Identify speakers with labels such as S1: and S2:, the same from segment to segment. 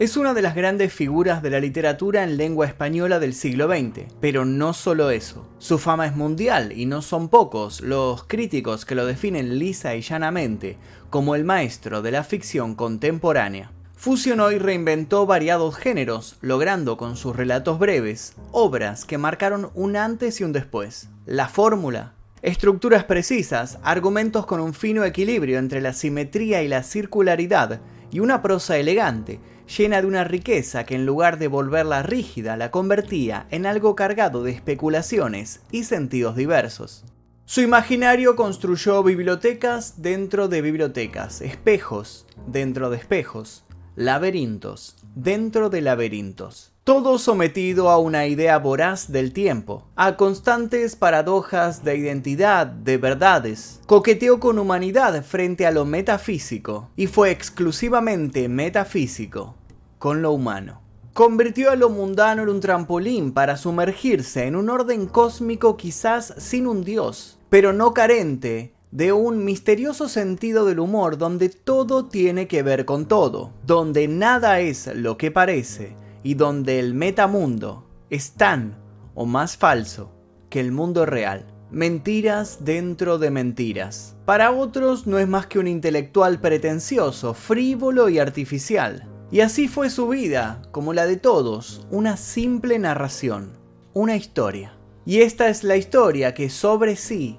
S1: Es una de las grandes figuras de la literatura en lengua española del siglo XX, pero no solo eso. Su fama es mundial y no son pocos los críticos que lo definen lisa y llanamente como el maestro de la ficción contemporánea. Fusionó y reinventó variados géneros, logrando con sus relatos breves obras que marcaron un antes y un después. La fórmula Estructuras precisas, argumentos con un fino equilibrio entre la simetría y la circularidad, y una prosa elegante, llena de una riqueza que en lugar de volverla rígida la convertía en algo cargado de especulaciones y sentidos diversos. Su imaginario construyó bibliotecas dentro de bibliotecas, espejos dentro de espejos, laberintos dentro de laberintos todo sometido a una idea voraz del tiempo, a constantes paradojas de identidad, de verdades. Coqueteó con humanidad frente a lo metafísico, y fue exclusivamente metafísico con lo humano. Convirtió a lo mundano en un trampolín para sumergirse en un orden cósmico quizás sin un dios, pero no carente de un misterioso sentido del humor donde todo tiene que ver con todo, donde nada es lo que parece, y donde el metamundo es tan o más falso que el mundo real. Mentiras dentro de mentiras. Para otros no es más que un intelectual pretencioso, frívolo y artificial. Y así fue su vida, como la de todos, una simple narración, una historia. Y esta es la historia que sobre sí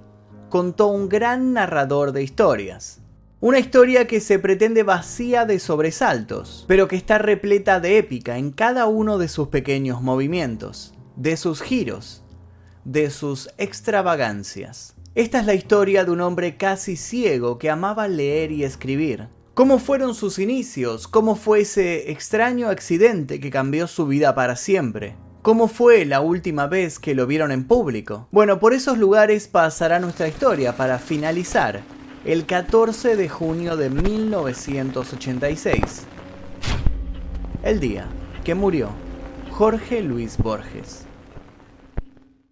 S1: contó un gran narrador de historias, una historia que se pretende vacía de sobresaltos, pero que está repleta de épica en cada uno de sus pequeños movimientos, de sus giros, de sus extravagancias. Esta es la historia de un hombre casi ciego que amaba leer y escribir. ¿Cómo fueron sus inicios? ¿Cómo fue ese extraño accidente que cambió su vida para siempre? ¿Cómo fue la última vez que lo vieron en público? Bueno, por esos lugares pasará nuestra historia para finalizar el 14 de junio de 1986. El día que murió Jorge Luis Borges.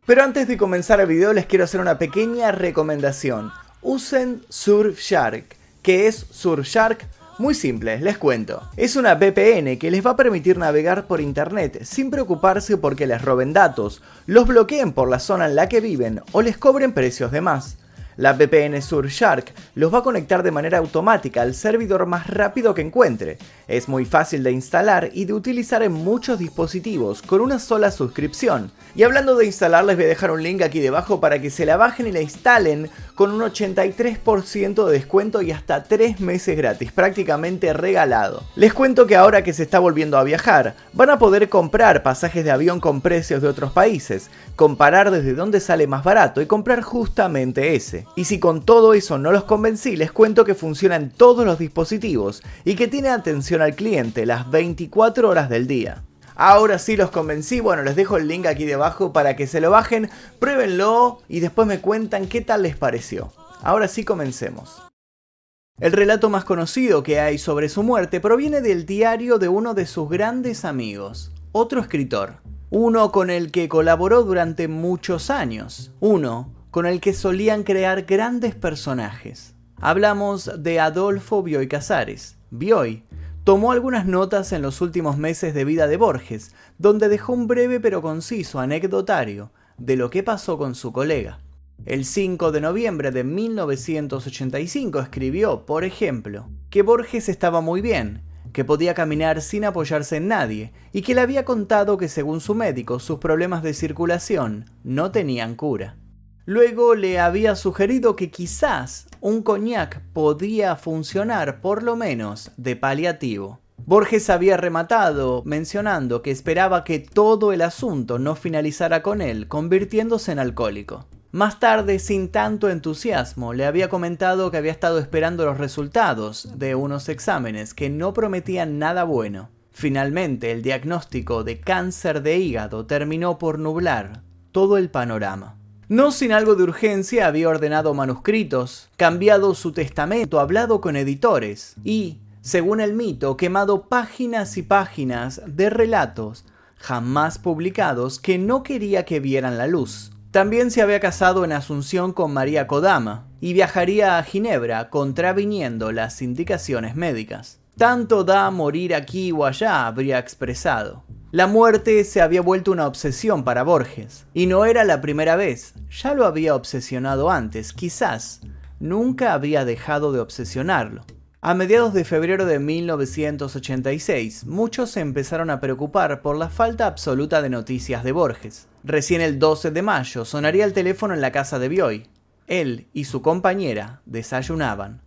S1: Pero antes de comenzar el video les quiero hacer una pequeña recomendación. Usen Surfshark. ¿Qué es Surfshark? Muy simple, les cuento. Es una VPN que les va a permitir navegar por internet sin preocuparse porque les roben datos, los bloqueen por la zona en la que viven o les cobren precios de más. La VPN Surfshark los va a conectar de manera automática al servidor más rápido que encuentre. Es muy fácil de instalar y de utilizar en muchos dispositivos con una sola suscripción. Y hablando de instalar, les voy a dejar un link aquí debajo para que se la bajen y la instalen con un 83% de descuento y hasta 3 meses gratis, prácticamente regalado. Les cuento que ahora que se está volviendo a viajar, van a poder comprar pasajes de avión con precios de otros países, comparar desde dónde sale más barato y comprar justamente ese. Y si con todo eso no los convencí, les cuento que funciona en todos los dispositivos y que tiene atención al cliente las 24 horas del día. Ahora sí los convencí, bueno, les dejo el link aquí debajo para que se lo bajen, pruébenlo y después me cuentan qué tal les pareció. Ahora sí comencemos. El relato más conocido que hay sobre su muerte proviene del diario de uno de sus grandes amigos, otro escritor, uno con el que colaboró durante muchos años, uno con el que solían crear grandes personajes. Hablamos de Adolfo Bioy Casares. Bioy tomó algunas notas en los últimos meses de vida de Borges, donde dejó un breve pero conciso anecdotario de lo que pasó con su colega. El 5 de noviembre de 1985 escribió, por ejemplo, que Borges estaba muy bien, que podía caminar sin apoyarse en nadie y que le había contado que según su médico sus problemas de circulación no tenían cura. Luego le había sugerido que quizás un coñac podía funcionar por lo menos de paliativo. Borges había rematado mencionando que esperaba que todo el asunto no finalizara con él convirtiéndose en alcohólico. Más tarde, sin tanto entusiasmo, le había comentado que había estado esperando los resultados de unos exámenes que no prometían nada bueno. Finalmente, el diagnóstico de cáncer de hígado terminó por nublar todo el panorama. No sin algo de urgencia había ordenado manuscritos, cambiado su testamento, hablado con editores y, según el mito, quemado páginas y páginas de relatos jamás publicados que no quería que vieran la luz. También se había casado en Asunción con María Kodama y viajaría a Ginebra contraviniendo las indicaciones médicas. Tanto da morir aquí o allá, habría expresado. La muerte se había vuelto una obsesión para Borges, y no era la primera vez, ya lo había obsesionado antes, quizás nunca había dejado de obsesionarlo. A mediados de febrero de 1986, muchos se empezaron a preocupar por la falta absoluta de noticias de Borges. Recién el 12 de mayo sonaría el teléfono en la casa de Bioy. Él y su compañera desayunaban.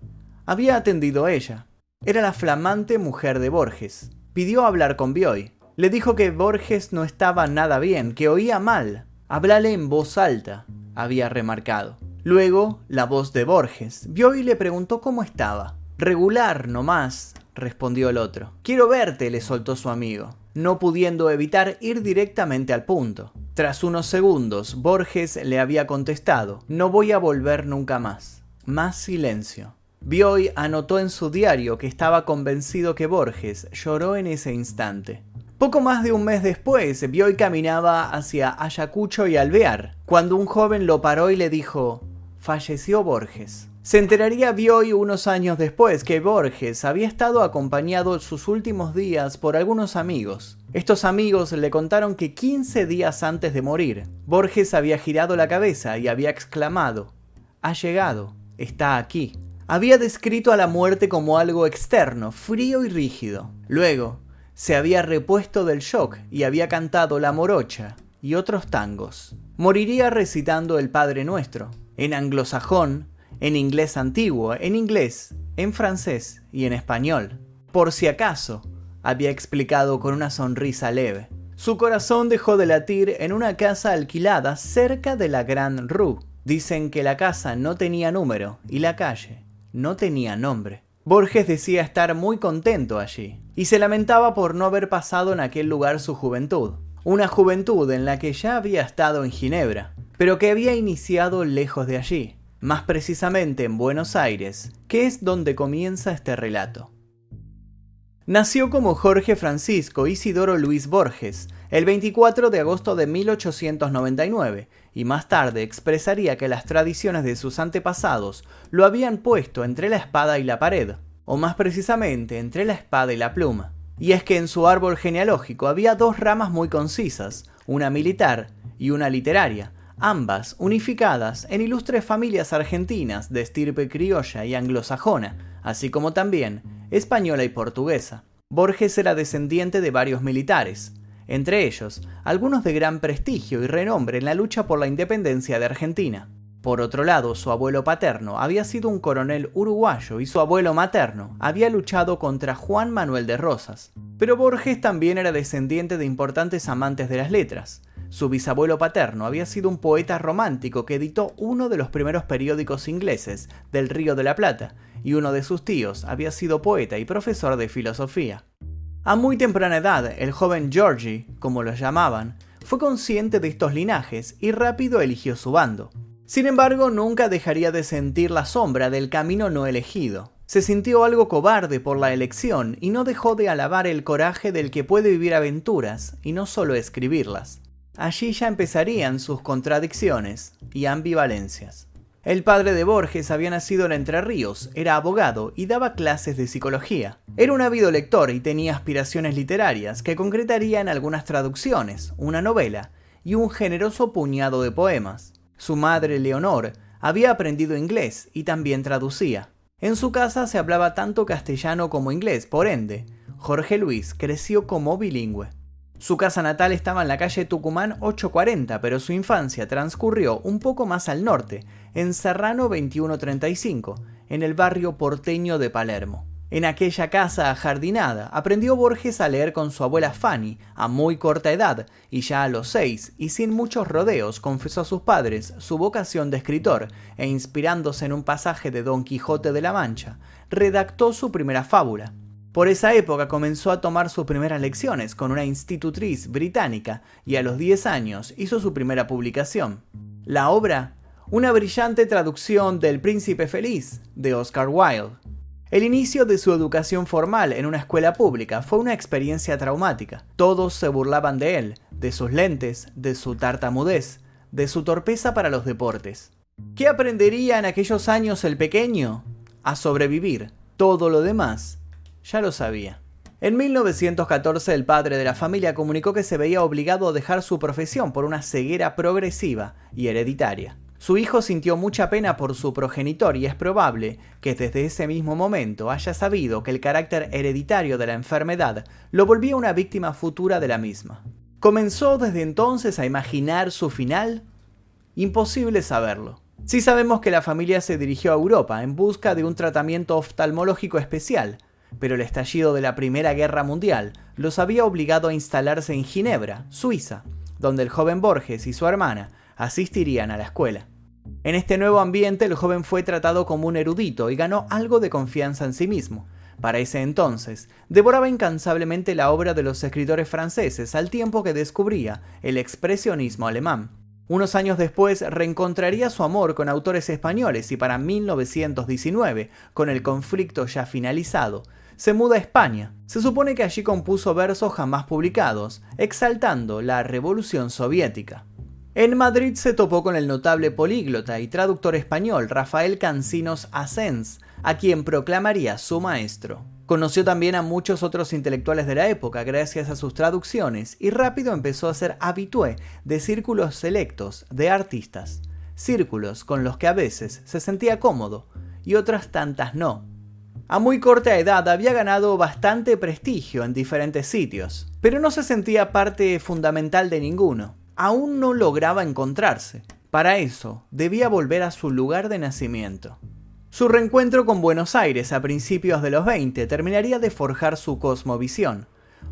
S1: Había atendido ella. Era la flamante mujer de Borges. Pidió hablar con Bioy. Le dijo que Borges no estaba nada bien, que oía mal. Háblale en voz alta, había remarcado. Luego, la voz de Borges. Bioy le preguntó cómo estaba. Regular, no más, respondió el otro. Quiero verte, le soltó su amigo, no pudiendo evitar ir directamente al punto. Tras unos segundos, Borges le había contestado, no voy a volver nunca más. Más silencio. Bioy anotó en su diario que estaba convencido que Borges lloró en ese instante. Poco más de un mes después, Bioy caminaba hacia Ayacucho y Alvear, cuando un joven lo paró y le dijo, falleció Borges. Se enteraría Bioy unos años después que Borges había estado acompañado sus últimos días por algunos amigos. Estos amigos le contaron que 15 días antes de morir, Borges había girado la cabeza y había exclamado, ha llegado, está aquí. Había descrito a la muerte como algo externo, frío y rígido. Luego, se había repuesto del shock y había cantado La Morocha y otros tangos. Moriría recitando el Padre Nuestro. En anglosajón, en inglés antiguo, en inglés, en francés y en español. Por si acaso, había explicado con una sonrisa leve. Su corazón dejó de latir en una casa alquilada cerca de la Gran Rue. Dicen que la casa no tenía número y la calle no tenía nombre. Borges decía estar muy contento allí y se lamentaba por no haber pasado en aquel lugar su juventud. Una juventud en la que ya había estado en Ginebra, pero que había iniciado lejos de allí, más precisamente en Buenos Aires, que es donde comienza este relato. Nació como Jorge Francisco Isidoro Luis Borges el 24 de agosto de 1899 y más tarde expresaría que las tradiciones de sus antepasados lo habían puesto entre la espada y la pared, o más precisamente entre la espada y la pluma. Y es que en su árbol genealógico había dos ramas muy concisas, una militar y una literaria, ambas unificadas en ilustres familias argentinas de estirpe criolla y anglosajona, así como también española y portuguesa. Borges era descendiente de varios militares, entre ellos algunos de gran prestigio y renombre en la lucha por la independencia de Argentina. Por otro lado, su abuelo paterno había sido un coronel uruguayo y su abuelo materno había luchado contra Juan Manuel de Rosas. Pero Borges también era descendiente de importantes amantes de las letras, su bisabuelo paterno había sido un poeta romántico que editó uno de los primeros periódicos ingleses del Río de la Plata, y uno de sus tíos había sido poeta y profesor de filosofía. A muy temprana edad, el joven Georgie, como lo llamaban, fue consciente de estos linajes y rápido eligió su bando. Sin embargo, nunca dejaría de sentir la sombra del camino no elegido. Se sintió algo cobarde por la elección y no dejó de alabar el coraje del que puede vivir aventuras y no solo escribirlas. Allí ya empezarían sus contradicciones y ambivalencias. El padre de Borges había nacido en Entre Ríos, era abogado y daba clases de psicología. Era un ávido lector y tenía aspiraciones literarias que concretaría en algunas traducciones, una novela y un generoso puñado de poemas. Su madre, Leonor, había aprendido inglés y también traducía. En su casa se hablaba tanto castellano como inglés, por ende, Jorge Luis creció como bilingüe. Su casa natal estaba en la calle Tucumán 840, pero su infancia transcurrió un poco más al norte, en Serrano 2135, en el barrio porteño de Palermo. En aquella casa ajardinada aprendió Borges a leer con su abuela Fanny a muy corta edad y ya a los seis y sin muchos rodeos confesó a sus padres su vocación de escritor e inspirándose en un pasaje de Don Quijote de la Mancha, redactó su primera fábula, por esa época comenzó a tomar sus primeras lecciones con una institutriz británica y a los 10 años hizo su primera publicación. La obra, una brillante traducción del Príncipe Feliz de Oscar Wilde. El inicio de su educación formal en una escuela pública fue una experiencia traumática. Todos se burlaban de él, de sus lentes, de su tartamudez, de su torpeza para los deportes. ¿Qué aprendería en aquellos años el pequeño? A sobrevivir. Todo lo demás ya lo sabía. En 1914 el padre de la familia comunicó que se veía obligado a dejar su profesión por una ceguera progresiva y hereditaria. Su hijo sintió mucha pena por su progenitor y es probable que desde ese mismo momento haya sabido que el carácter hereditario de la enfermedad lo volvía una víctima futura de la misma. ¿Comenzó desde entonces a imaginar su final? Imposible saberlo. Sí sabemos que la familia se dirigió a Europa en busca de un tratamiento oftalmológico especial, pero el estallido de la Primera Guerra Mundial los había obligado a instalarse en Ginebra, Suiza, donde el joven Borges y su hermana asistirían a la escuela. En este nuevo ambiente el joven fue tratado como un erudito y ganó algo de confianza en sí mismo. Para ese entonces, devoraba incansablemente la obra de los escritores franceses al tiempo que descubría el expresionismo alemán. Unos años después reencontraría su amor con autores españoles y para 1919, con el conflicto ya finalizado, se muda a España. Se supone que allí compuso versos jamás publicados, exaltando la revolución soviética. En Madrid se topó con el notable políglota y traductor español Rafael Cancinos Asens, a quien proclamaría su maestro. Conoció también a muchos otros intelectuales de la época gracias a sus traducciones y rápido empezó a ser habitué de círculos selectos de artistas, círculos con los que a veces se sentía cómodo y otras tantas no. A muy corta edad había ganado bastante prestigio en diferentes sitios, pero no se sentía parte fundamental de ninguno aún no lograba encontrarse. Para eso, debía volver a su lugar de nacimiento. Su reencuentro con Buenos Aires a principios de los 20 terminaría de forjar su cosmovisión.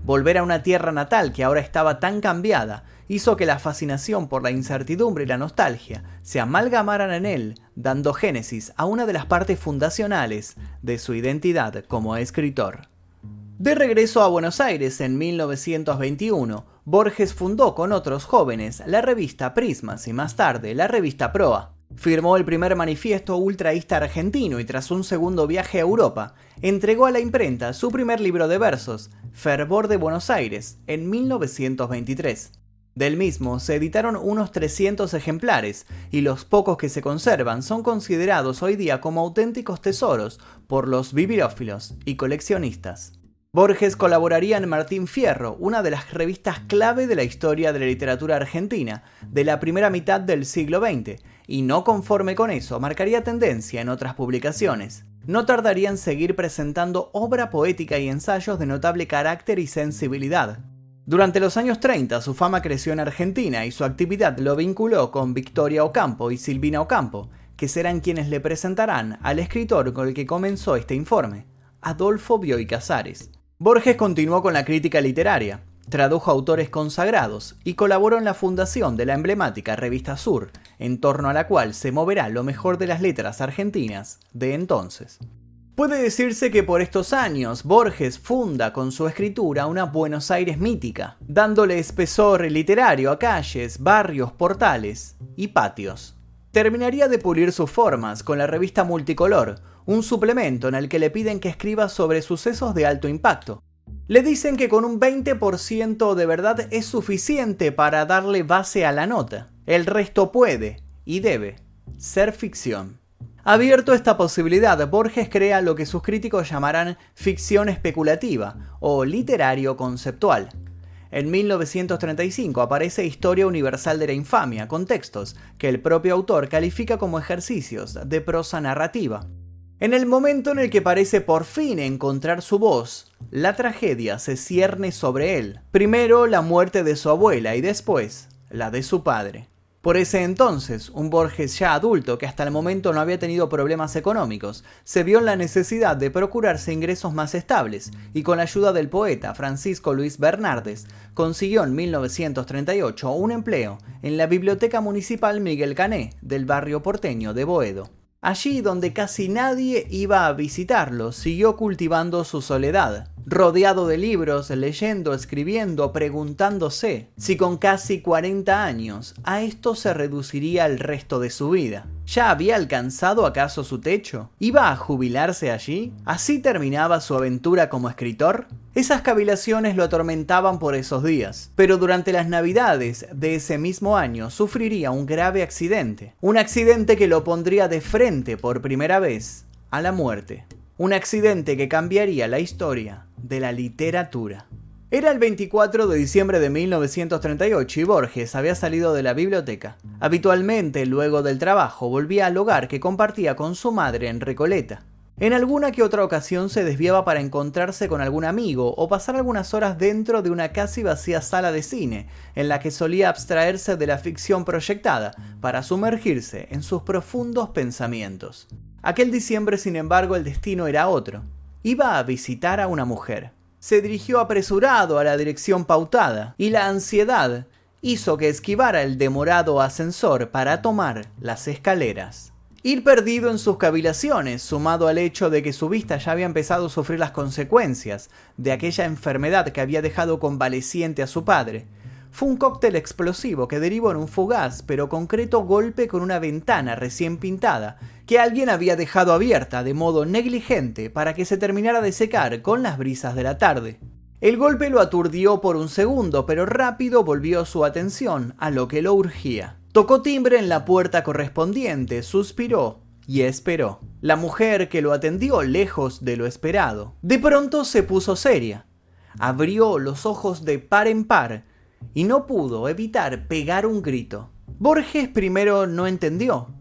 S1: Volver a una tierra natal que ahora estaba tan cambiada hizo que la fascinación por la incertidumbre y la nostalgia se amalgamaran en él, dando génesis a una de las partes fundacionales de su identidad como escritor. De regreso a Buenos Aires en 1921, Borges fundó con otros jóvenes la revista Prismas y más tarde la revista Proa. Firmó el primer manifiesto ultraísta argentino y tras un segundo viaje a Europa, entregó a la imprenta su primer libro de versos, Fervor de Buenos Aires, en 1923. Del mismo se editaron unos 300 ejemplares y los pocos que se conservan son considerados hoy día como auténticos tesoros por los bibliófilos y coleccionistas. Borges colaboraría en Martín Fierro, una de las revistas clave de la historia de la literatura argentina, de la primera mitad del siglo XX, y no conforme con eso, marcaría tendencia en otras publicaciones. No tardaría en seguir presentando obra poética y ensayos de notable carácter y sensibilidad. Durante los años 30 su fama creció en Argentina y su actividad lo vinculó con Victoria Ocampo y Silvina Ocampo, que serán quienes le presentarán al escritor con el que comenzó este informe, Adolfo Bioy Casares. Borges continuó con la crítica literaria, tradujo autores consagrados y colaboró en la fundación de la emblemática revista Sur, en torno a la cual se moverá lo mejor de las letras argentinas de entonces. Puede decirse que por estos años Borges funda con su escritura una Buenos Aires mítica, dándole espesor literario a calles, barrios, portales y patios. Terminaría de pulir sus formas con la revista Multicolor, un suplemento en el que le piden que escriba sobre sucesos de alto impacto. Le dicen que con un 20% de verdad es suficiente para darle base a la nota. El resto puede y debe ser ficción. Abierto esta posibilidad, Borges crea lo que sus críticos llamarán ficción especulativa o literario conceptual. En 1935 aparece Historia Universal de la Infamia, con textos que el propio autor califica como ejercicios de prosa narrativa. En el momento en el que parece por fin encontrar su voz, la tragedia se cierne sobre él. Primero la muerte de su abuela y después la de su padre. Por ese entonces, un Borges ya adulto que hasta el momento no había tenido problemas económicos, se vio en la necesidad de procurarse ingresos más estables y con la ayuda del poeta Francisco Luis Bernardes consiguió en 1938 un empleo en la Biblioteca Municipal Miguel Cané del barrio porteño de Boedo. Allí donde casi nadie iba a visitarlo, siguió cultivando su soledad, rodeado de libros, leyendo, escribiendo, preguntándose si con casi 40 años a esto se reduciría el resto de su vida. ¿Ya había alcanzado acaso su techo? ¿Iba a jubilarse allí? ¿Así terminaba su aventura como escritor? Esas cavilaciones lo atormentaban por esos días, pero durante las navidades de ese mismo año sufriría un grave accidente, un accidente que lo pondría de frente por primera vez a la muerte. un accidente que cambiaría la historia de la literatura. Era el 24 de diciembre de 1938 y Borges había salido de la biblioteca. Habitualmente, luego del trabajo, volvía al hogar que compartía con su madre en Recoleta. En alguna que otra ocasión se desviaba para encontrarse con algún amigo o pasar algunas horas dentro de una casi vacía sala de cine, en la que solía abstraerse de la ficción proyectada para sumergirse en sus profundos pensamientos. Aquel diciembre, sin embargo, el destino era otro. Iba a visitar a una mujer se dirigió apresurado a la dirección pautada, y la ansiedad hizo que esquivara el demorado ascensor para tomar las escaleras. Ir perdido en sus cavilaciones, sumado al hecho de que su vista ya había empezado a sufrir las consecuencias de aquella enfermedad que había dejado convaleciente a su padre, fue un cóctel explosivo que derivó en un fugaz pero concreto golpe con una ventana recién pintada que alguien había dejado abierta de modo negligente para que se terminara de secar con las brisas de la tarde. El golpe lo aturdió por un segundo, pero rápido volvió su atención a lo que lo urgía. Tocó timbre en la puerta correspondiente, suspiró y esperó. La mujer que lo atendió lejos de lo esperado, de pronto se puso seria. Abrió los ojos de par en par y no pudo evitar pegar un grito. Borges primero no entendió,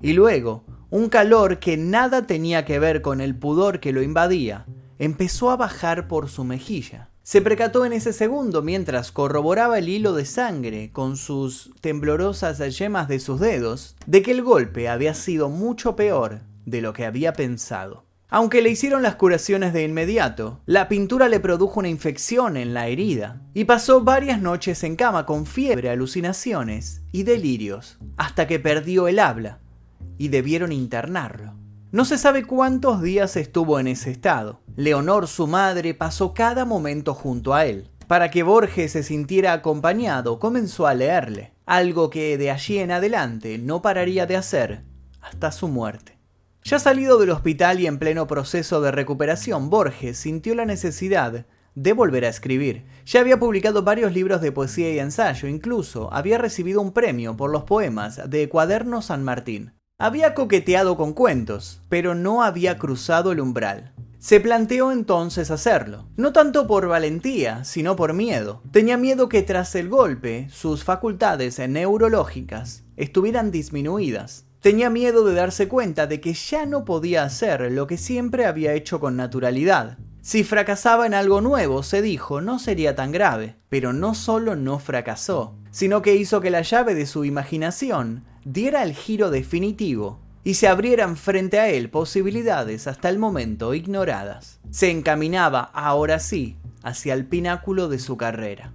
S1: y luego, un calor que nada tenía que ver con el pudor que lo invadía, empezó a bajar por su mejilla. Se percató en ese segundo mientras corroboraba el hilo de sangre con sus temblorosas yemas de sus dedos de que el golpe había sido mucho peor de lo que había pensado. Aunque le hicieron las curaciones de inmediato, la pintura le produjo una infección en la herida y pasó varias noches en cama con fiebre, alucinaciones y delirios, hasta que perdió el habla y debieron internarlo. No se sabe cuántos días estuvo en ese estado. Leonor, su madre, pasó cada momento junto a él. Para que Borges se sintiera acompañado, comenzó a leerle, algo que de allí en adelante no pararía de hacer hasta su muerte. Ya salido del hospital y en pleno proceso de recuperación, Borges sintió la necesidad de volver a escribir. Ya había publicado varios libros de poesía y ensayo, incluso había recibido un premio por los poemas de Cuaderno San Martín. Había coqueteado con cuentos, pero no había cruzado el umbral. Se planteó entonces hacerlo, no tanto por valentía, sino por miedo. Tenía miedo que tras el golpe sus facultades neurológicas estuvieran disminuidas Tenía miedo de darse cuenta de que ya no podía hacer lo que siempre había hecho con naturalidad. Si fracasaba en algo nuevo, se dijo, no sería tan grave. Pero no solo no fracasó, sino que hizo que la llave de su imaginación diera el giro definitivo y se abrieran frente a él posibilidades hasta el momento ignoradas. Se encaminaba, ahora sí, hacia el pináculo de su carrera.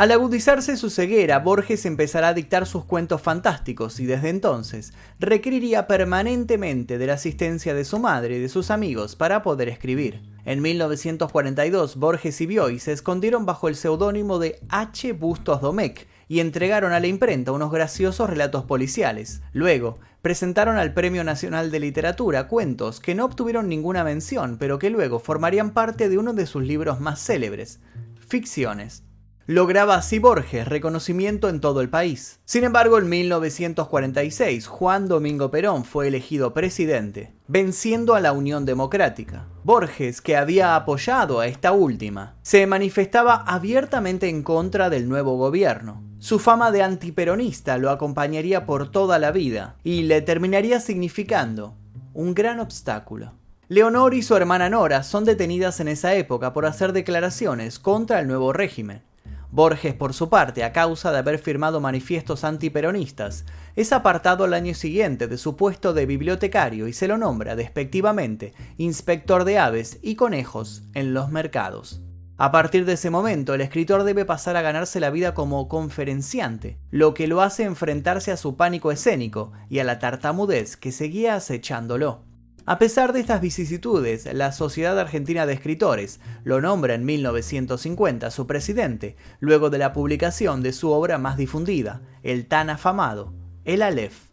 S1: Al agudizarse su ceguera, Borges empezará a dictar sus cuentos fantásticos y desde entonces requeriría permanentemente de la asistencia de su madre y de sus amigos para poder escribir. En 1942, Borges y Bioy se escondieron bajo el seudónimo de H. Bustos Domecq y entregaron a la imprenta unos graciosos relatos policiales. Luego, presentaron al Premio Nacional de Literatura cuentos que no obtuvieron ninguna mención, pero que luego formarían parte de uno de sus libros más célebres, Ficciones lograba así Borges reconocimiento en todo el país. Sin embargo, en 1946, Juan Domingo Perón fue elegido presidente, venciendo a la Unión Democrática. Borges, que había apoyado a esta última, se manifestaba abiertamente en contra del nuevo gobierno. Su fama de antiperonista lo acompañaría por toda la vida y le terminaría significando un gran obstáculo. Leonor y su hermana Nora son detenidas en esa época por hacer declaraciones contra el nuevo régimen. Borges, por su parte, a causa de haber firmado manifiestos antiperonistas, es apartado al año siguiente de su puesto de bibliotecario y se lo nombra despectivamente inspector de aves y conejos en los mercados. A partir de ese momento, el escritor debe pasar a ganarse la vida como conferenciante, lo que lo hace enfrentarse a su pánico escénico y a la tartamudez que seguía acechándolo. A pesar de estas vicisitudes, la Sociedad Argentina de Escritores lo nombra en 1950 su presidente, luego de la publicación de su obra más difundida, el tan afamado, El Aleph.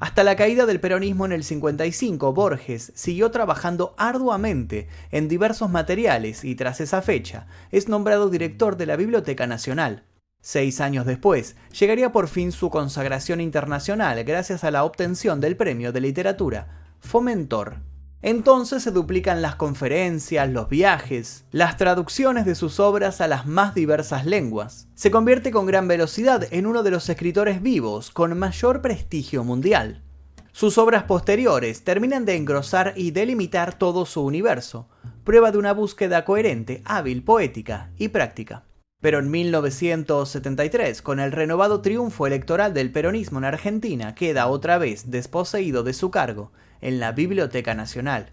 S1: Hasta la caída del peronismo en el 55, Borges siguió trabajando arduamente en diversos materiales y tras esa fecha es nombrado director de la Biblioteca Nacional. Seis años después, llegaría por fin su consagración internacional gracias a la obtención del Premio de Literatura Fomentor. Entonces se duplican las conferencias, los viajes, las traducciones de sus obras a las más diversas lenguas. Se convierte con gran velocidad en uno de los escritores vivos con mayor prestigio mundial. Sus obras posteriores terminan de engrosar y delimitar todo su universo, prueba de una búsqueda coherente, hábil, poética y práctica. Pero en 1973, con el renovado triunfo electoral del peronismo en Argentina, queda otra vez desposeído de su cargo en la Biblioteca Nacional.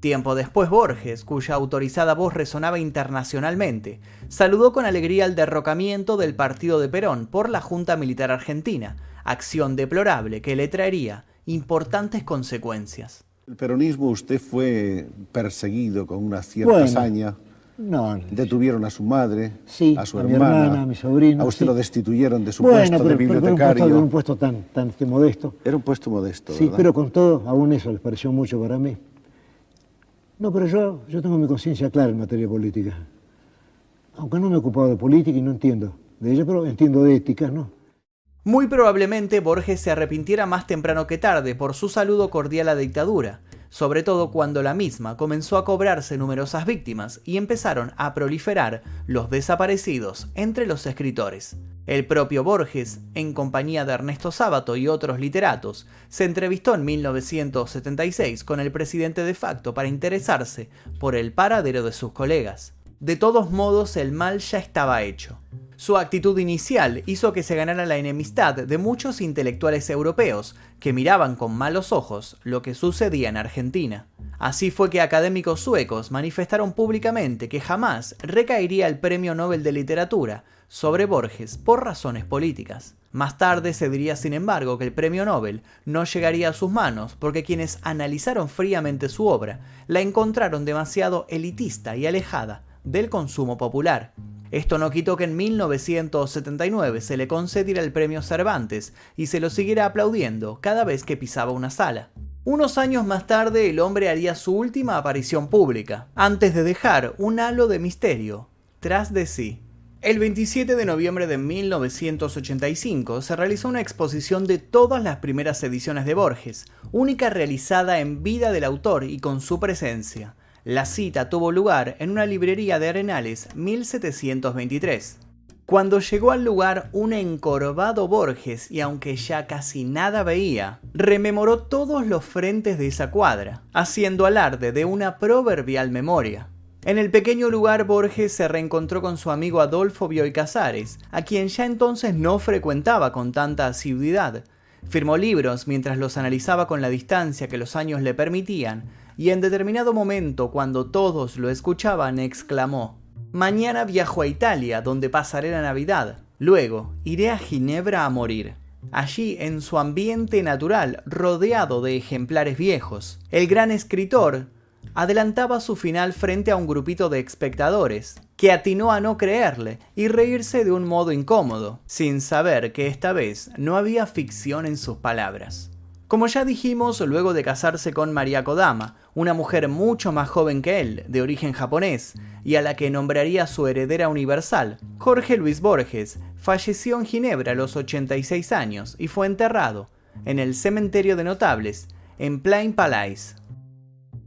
S1: Tiempo después Borges, cuya autorizada voz resonaba internacionalmente, saludó con alegría el derrocamiento del partido de Perón por la Junta Militar Argentina, acción deplorable que le traería importantes consecuencias.
S2: El peronismo usted fue perseguido con una cierta hazaña no, Detuvieron a su madre, a su hermana,
S3: a mi sobrino.
S2: A usted lo destituyeron de su puesto de bibliotecario.
S3: Pero un puesto, un puesto tan, tan modesto.
S2: Era un puesto modesto,
S3: Sí, pero con todo, aún eso les pareció mucho para mí. No, pero yo, yo tengo mi conciencia clara en materia política. Aunque no me he ocupado de política y no entiendo de ella, pero entiendo de ética, ¿no?
S1: Muy probablemente Borges se arrepintiera más temprano que tarde por su saludo cordial a la dictadura sobre todo cuando la misma comenzó a cobrarse numerosas víctimas y empezaron a proliferar los desaparecidos entre los escritores. El propio Borges, en compañía de Ernesto Sábato y otros literatos, se entrevistó en 1976 con el presidente de facto para interesarse por el paradero de sus colegas. De todos modos, el mal ya estaba hecho. Su actitud inicial hizo que se ganara la enemistad de muchos intelectuales europeos que miraban con malos ojos lo que sucedía en Argentina. Así fue que académicos suecos manifestaron públicamente que jamás recaería el Premio Nobel de Literatura sobre Borges por razones políticas. Más tarde se diría, sin embargo, que el premio Nobel no llegaría a sus manos porque quienes analizaron fríamente su obra la encontraron demasiado elitista y alejada del consumo popular. Esto no quitó que en 1979 se le concediera el premio Cervantes y se lo siguiera aplaudiendo cada vez que pisaba una sala. Unos años más tarde el hombre haría su última aparición pública, antes de dejar un halo de misterio tras de sí. El 27 de noviembre de 1985 se realizó una exposición de todas las primeras ediciones de Borges, única realizada en vida del autor y con su presencia. La cita tuvo lugar en una librería de Arenales 1723. Cuando llegó al lugar un encorvado Borges y aunque ya casi nada veía, rememoró todos los frentes de esa cuadra, haciendo alarde de una proverbial memoria. En el pequeño lugar Borges se reencontró con su amigo Adolfo Bioy Casares, a quien ya entonces no frecuentaba con tanta asiduidad. Firmó libros mientras los analizaba con la distancia que los años le permitían, y en determinado momento, cuando todos lo escuchaban, exclamó, Mañana viajo a Italia, donde pasaré la Navidad. Luego, iré a Ginebra a morir. Allí, en su ambiente natural, rodeado de ejemplares viejos, el gran escritor adelantaba su final frente a un grupito de espectadores, que atinó a no creerle y reírse de un modo incómodo, sin saber que esta vez no había ficción en sus palabras. Como ya dijimos, luego de casarse con María Kodama, una mujer mucho más joven que él, de origen japonés, y a la que nombraría su heredera universal, Jorge Luis Borges falleció en Ginebra a los 86 años y fue enterrado en el cementerio de notables, en Plain Palais.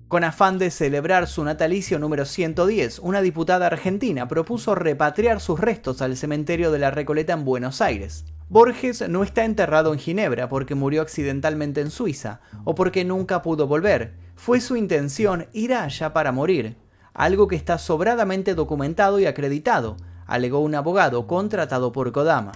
S1: Con afán de celebrar su natalicio número 110, una diputada argentina propuso repatriar sus restos al cementerio de la Recoleta en Buenos Aires. Borges no está enterrado en Ginebra porque murió accidentalmente en Suiza o porque nunca pudo volver. Fue su intención ir allá para morir, algo que está sobradamente documentado y acreditado, alegó un abogado contratado por Kodama.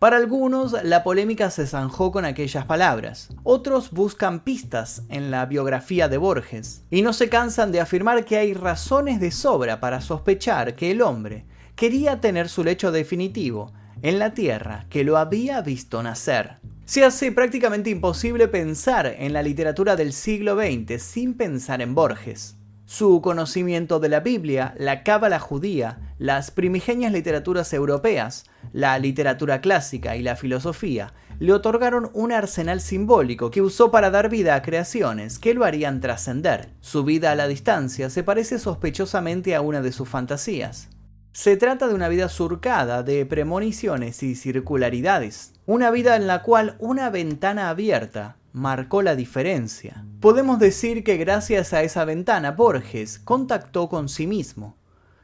S1: Para algunos, la polémica se zanjó con aquellas palabras. Otros buscan pistas en la biografía de Borges y no se cansan de afirmar que hay razones de sobra para sospechar que el hombre quería tener su lecho definitivo en la Tierra que lo había visto nacer. Se hace prácticamente imposible pensar en la literatura del siglo XX sin pensar en Borges. Su conocimiento de la Biblia, la cábala judía, las primigenias literaturas europeas, la literatura clásica y la filosofía le otorgaron un arsenal simbólico que usó para dar vida a creaciones que lo harían trascender. Su vida a la distancia se parece sospechosamente a una de sus fantasías. Se trata de una vida surcada de premoniciones y circularidades, una vida en la cual una ventana abierta marcó la diferencia. Podemos decir que gracias a esa ventana Borges contactó con sí mismo,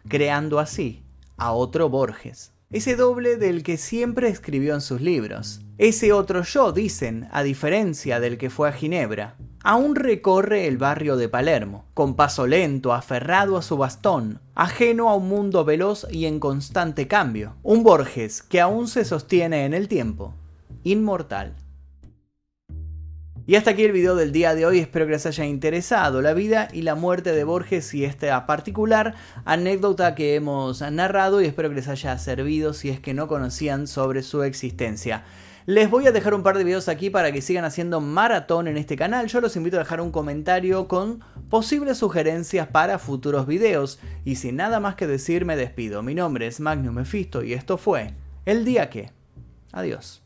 S1: creando así a otro Borges. Ese doble del que siempre escribió en sus libros. Ese otro yo, dicen, a diferencia del que fue a Ginebra. Aún recorre el barrio de Palermo, con paso lento, aferrado a su bastón, ajeno a un mundo veloz y en constante cambio. Un Borges que aún se sostiene en el tiempo, inmortal. Y hasta aquí el video del día de hoy, espero que les haya interesado la vida y la muerte de Borges y esta particular anécdota que hemos narrado y espero que les haya servido si es que no conocían sobre su existencia. Les voy a dejar un par de videos aquí para que sigan haciendo maratón en este canal. Yo los invito a dejar un comentario con posibles sugerencias para futuros videos. Y sin nada más que decir me despido. Mi nombre es Magnum Mephisto y esto fue El Día Que. Adiós.